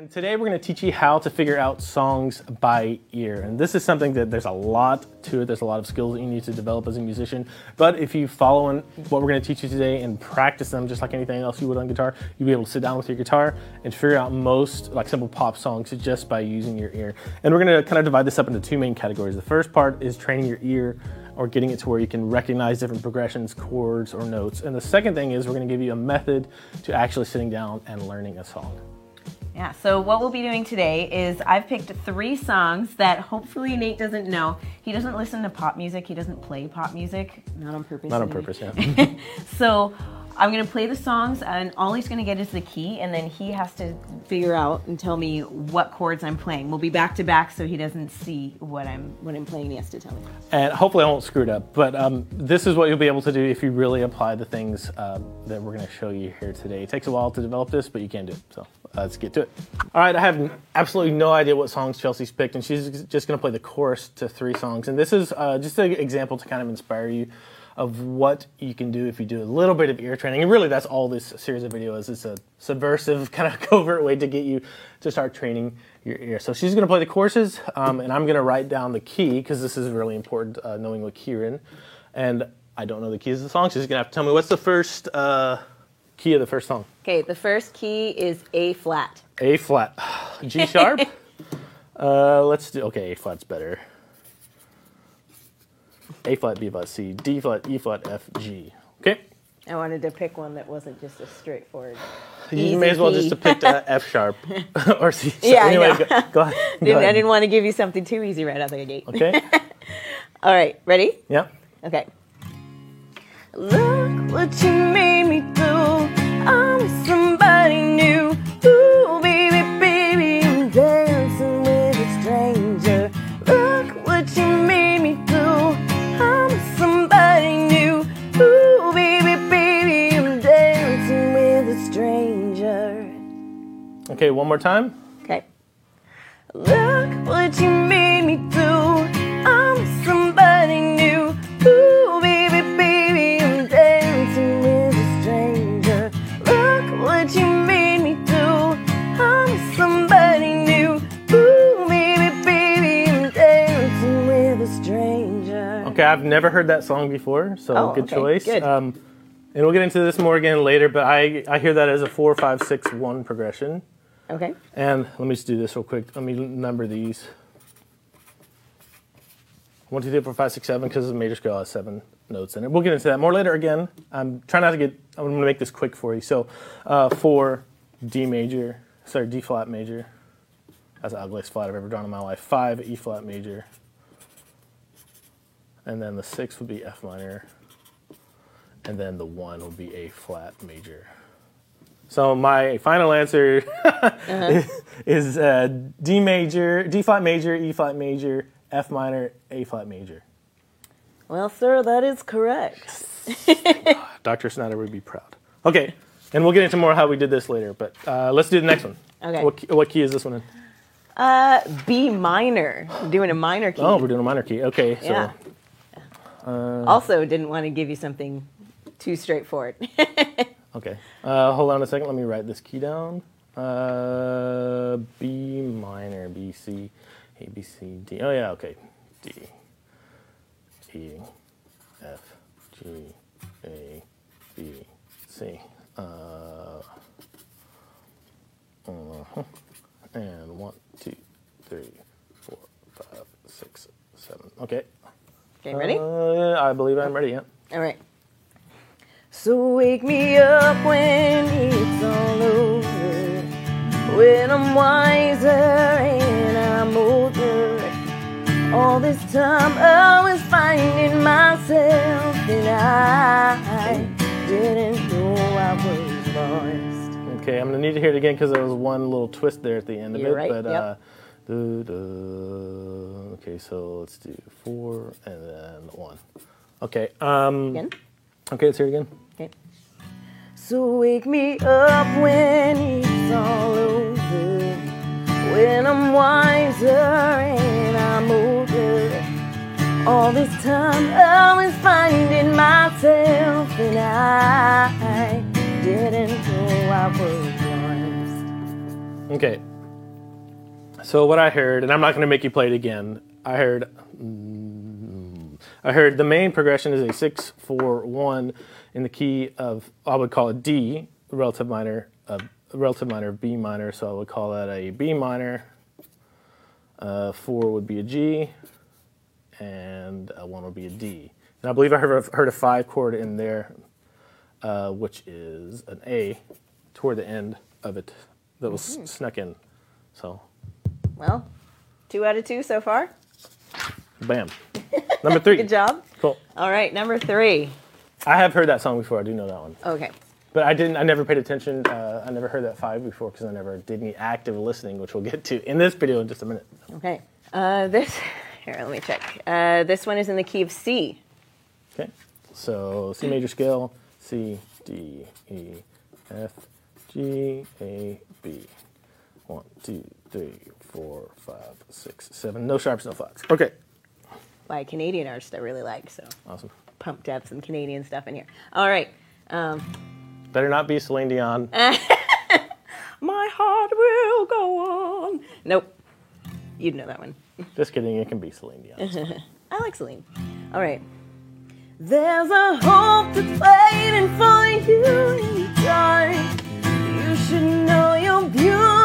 And today we're going to teach you how to figure out songs by ear. And this is something that there's a lot to it. There's a lot of skills that you need to develop as a musician. But if you follow in what we're going to teach you today and practice them just like anything else you would on guitar, you'll be able to sit down with your guitar and figure out most like simple pop songs just by using your ear. And we're going to kind of divide this up into two main categories. The first part is training your ear or getting it to where you can recognize different progressions, chords, or notes. And the second thing is we're going to give you a method to actually sitting down and learning a song. Yeah, so what we'll be doing today is I've picked three songs that hopefully Nate doesn't know. He doesn't listen to pop music, he doesn't play pop music, not on purpose. Not on purpose, yeah. so I'm gonna play the songs, and all he's gonna get is the key, and then he has to figure out and tell me what chords I'm playing. We'll be back to back, so he doesn't see what I'm what I'm playing. He has to tell me. and hopefully I won't screw it up. But um, this is what you'll be able to do if you really apply the things uh, that we're to show you here today. It takes a while to develop this, but you can do it. So let's get to it. All right, I have absolutely no idea what songs Chelsea's picked, and she's just to play the chorus to three songs. And this is uh, just an example to kind of inspire you of what you can do if you do a little bit of ear training. And really, that's all this series of videos. is. It's a subversive, kind of covert way to get you to start training your ear. So she's going to play the courses, um, and I'm going to write down the key because this is really important, uh, knowing what key you're in. And I don't know the keys of the song. She's going to have to tell me what's the first uh, key of the first song. Okay, the first key is A flat. A flat, G sharp. uh, let's do okay. A flat's better. A flat, B flat, C, D flat, E flat, F, G. Okay. I wanted to pick one that wasn't just a straightforward. You Easy may as well key. just have picked uh, F sharp or C. sharp. Yeah, I anyway, know. go, go ahead. Go Didn't, I ahead. didn't want to give you something too easy right out of the gate. Okay. All right, ready? Yeah. Okay. Look what you made me do. I'm somebody new. Ooh, Okay. One more time. Okay. Look what you made me do. I'm somebody new. Ooh, baby, baby, I'm dancing with a stranger. Look what you made me do. I'm somebody new. Ooh, baby, baby, I'm dancing with a stranger. Okay. I've never heard that song before, so Oh, good okay, choice. good. Um, and we'll get into this more again later, but I I hear that as a four, five, six, one progression. Okay. And let me just do this real quick. Let me number these. One, two, three, four, five, six, seven, because the major scale has seven notes in it. We'll get into that more later again. I'm trying not to get, I'm going to make this quick for you. So, uh, for D major, sorry, D flat major. That's the ugliest flat I've ever drawn in my life. Five, E flat major. And then the six would be F minor. And then the one would be A flat major. So my final answer is uh, D major, D flat major, E flat major, F minor, A flat major. Well, sir, that is correct. Dr. Snyder would be proud. Okay, and we'll get into more how we did this later, but uh, let's do the next one. Okay. What key, what key is this one in? Uh, B minor. Doing a minor key. Oh, we're doing a minor key. Okay, so Yeah. also, didn't want to give you something too straightforward. okay. Uh, hold on a second. Let me write this key down. Uh, B minor, B C, A B C D. Oh yeah, okay. D, E, F, G, A, B, C. Uh, uh-huh. And one, two, three, four, five, six, seven. Okay. okay, ready? Uh, I believe I'm ready. Yeah. All right. So wake me up when it's all over, when I'm wiser and I'm older. All this time I was finding myself and I didn't know I was lost. Okay, I'm gonna need to hear it again because there was one little twist there at the end of You're it. right, But yep. uh, duh, duh. okay, so let's do four and then one. Okay. Um, Again? okay, let's hear it again. So wake me up when it's all over, when I'm wiser and I'm older. All this time I was finding myself and I didn't know I was lost. Okay. So what I heard, and I'm not going to make you play it again. I heard, I heard the main progression is a six four one in the key of I would call it D, relative minor, uh, relative minor B minor. So I would call that a B minor. Uh, four would be a G, and uh, one would be a D. And I believe I heard, heard a five chord in there, uh, which is an A toward the end of it that was snuck in. So, Well, two out of two so far. bam. Number three. Good job. Cool. All right, number three. I have heard that song before. I do know that one, Okay. but I didn't. I never paid attention. Uh, I never heard that five before because I never did any active listening, which we'll get to in this video in just a minute. Okay. Uh, this here, let me check. Uh, this one is in the key of C. Okay. So C major scale, C, D, E, F, G, A, B. One, two, three, four, five, six, seven. No sharps, no flats. Okay. By a Canadian artist I really like. So Awesome. pumped to have some Canadian stuff in here. All right. Um, Better not be Celine Dion. my heart will go on. Nope. You'd know that one. Just kidding. It can be Celine Dion. I like Celine. All right. There's a hope that's waiting for you in the dark. You should know you're beautiful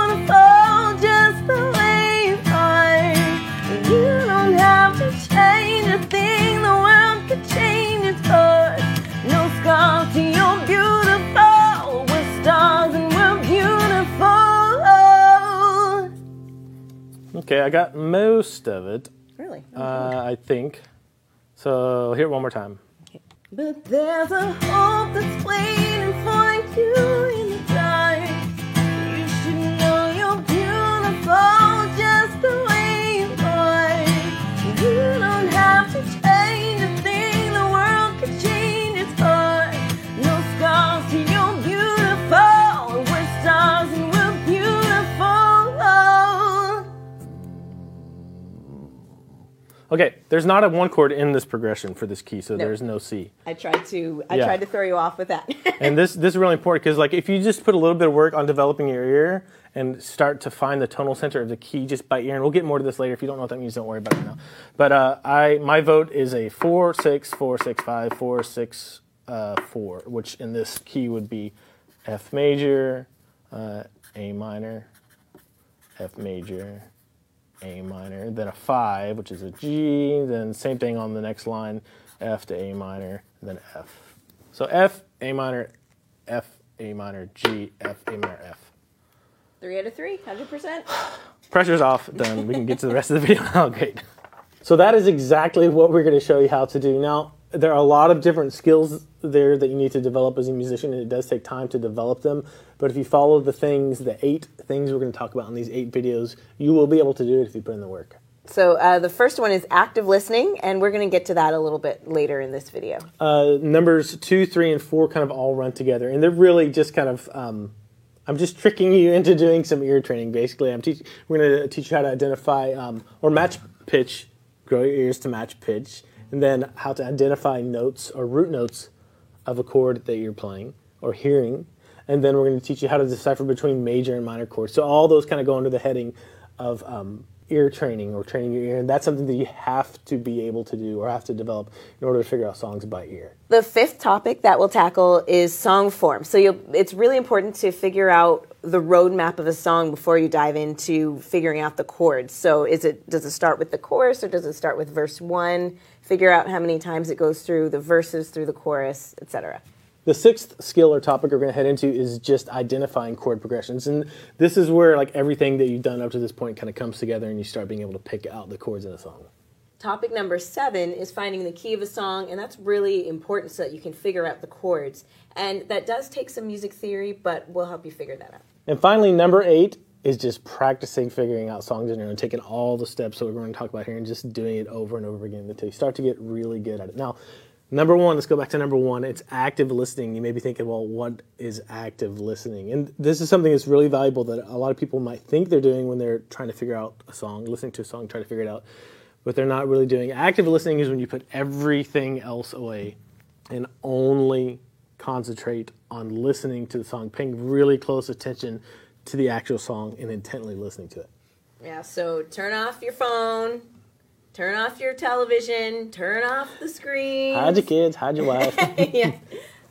okay, I got most of it. Really? Uh, I think. So hear it one more time. But there's a hope that's waiting for you Okay, there's not a one chord in this progression for this key, so No. there's no C. I tried to. I Yeah. tried to throw you off with that. and this this is really important because like if you just put a little bit of work on developing your ear and start to find the tonal center of the key just by ear, and we'll get more to this later. If you don't know what that means, don't worry about it now. But uh, I my vote is a four six four six five four six uh, four, which in this key would be F major, uh, A minor, F major, A minor, then a five, which is a G, then same thing on the next line, F to A minor, then F. So F, A minor, F, A minor, G, F, A minor, F. three out of three, hundred percent. Pressure's off, done. We can get to the rest of the video now. Great. So that is exactly what we're going to show you how to do. Now, there are a lot of different skills there that you need to develop as a musician, and it does take time to develop them. But if you follow the things, the eight things we're going to talk about in these eight videos, you will be able to do it if you put in the work. So uh, the first one is active listening, and we're going to get to that a little bit later in this video. uh, numbers two, three, and four kind of all run together, and they're really just kind of. Um, I'm just tricking you into doing some ear training. Basically, I'm teach. We're going to teach you how to identify um, or match pitch, grow your ears to match pitch, and then how to identify notes or root notes of a chord that you're playing or hearing, and then we're going to teach you how to decipher between major and minor chords. So all those kind of go under the heading of um, ear training or training your ear, and that's something that you have to be able to do or have to develop in order to figure out songs by ear. The fifth topic that we'll tackle is song form. So it's really important to figure out the roadmap of a song before you dive into figuring out the chords. So is it does it start with the chorus or does it start with verse one? Figure out how many times it goes through the verses, through the chorus, etc. The sixth skill or topic we're going to head into is just identifying chord progressions. And this is where like everything that you've done up to this point kind of comes together and you start being able to pick out the chords in a song. Topic number seven is finding the key of a song, and that's really important so that you can figure out the chords. And that does take some music theory, but we'll help you figure that out. And finally, number eight is just practicing figuring out songs in your own, taking all the steps that we're going to talk about here and just doing it over and over again until you start to get really good at it. Now, number one, let's go back to number one. It's active listening. You may be thinking, well, what is active listening? And this is something that's really valuable that a lot of people might think they're doing when they're trying to figure out a song, listening to a song, trying to figure it out, but they're not really doing. Active listening is when you put everything else away and only concentrate on listening to the song, paying really close attention to the actual song and intently listening to it. Yeah, so turn off your phone, turn off your television, turn off the screen. Hide your kids, hide your wife. yeah.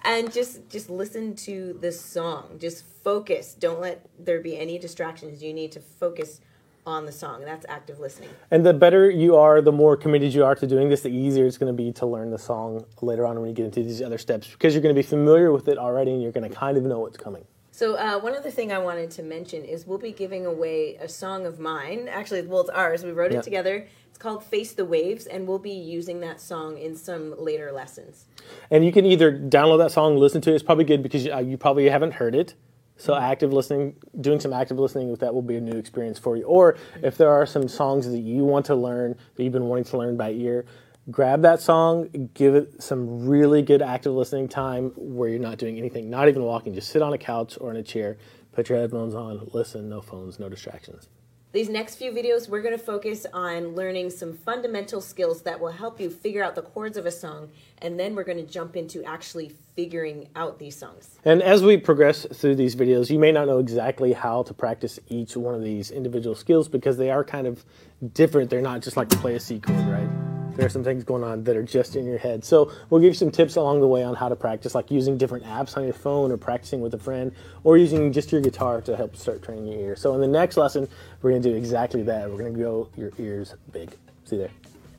And just just listen to the song. Just focus. Don't let there be any distractions. You need to focus on the song. That's active listening. and the better you are, the more committed you are to doing this, the easier it's going to be to learn the song later on when you get into these other steps because you're going to be familiar with it already and you're going to kind of know what's coming. So uh, one other thing I wanted to mention is we'll be giving away a song of mine. Actually, well, it's ours. We wrote it together. It's called "Face the Waves," and we'll be using that song in some later lessons. And you can either download that song, listen to it. It's probably good because uh, you probably haven't heard it. So active listening, doing some active listening with that will be a new experience for you. Or if there are some songs that you want to learn that you've been wanting to learn by ear, grab that song, give it some really good active listening time where you're not doing anything, not even walking. Just sit on a couch or in a chair, put your headphones on, listen, no phones, no distractions. These next few videos, we're going to focus on learning some fundamental skills that will help you figure out the chords of a song, and then we're going to jump into actually figuring out these songs. And as we progress through these videos, you may not know exactly how to practice each one of these individual skills because they are kind of different. They're not just like play a C chord, right? There are some things going on that are just in your head. So we'll give you some tips along the way on how to practice, like using different apps on your phone or practicing with a friend or using just your guitar to help start training your ear. So in the next lesson, we're going to do exactly that. We're going to go your ears big. See you there.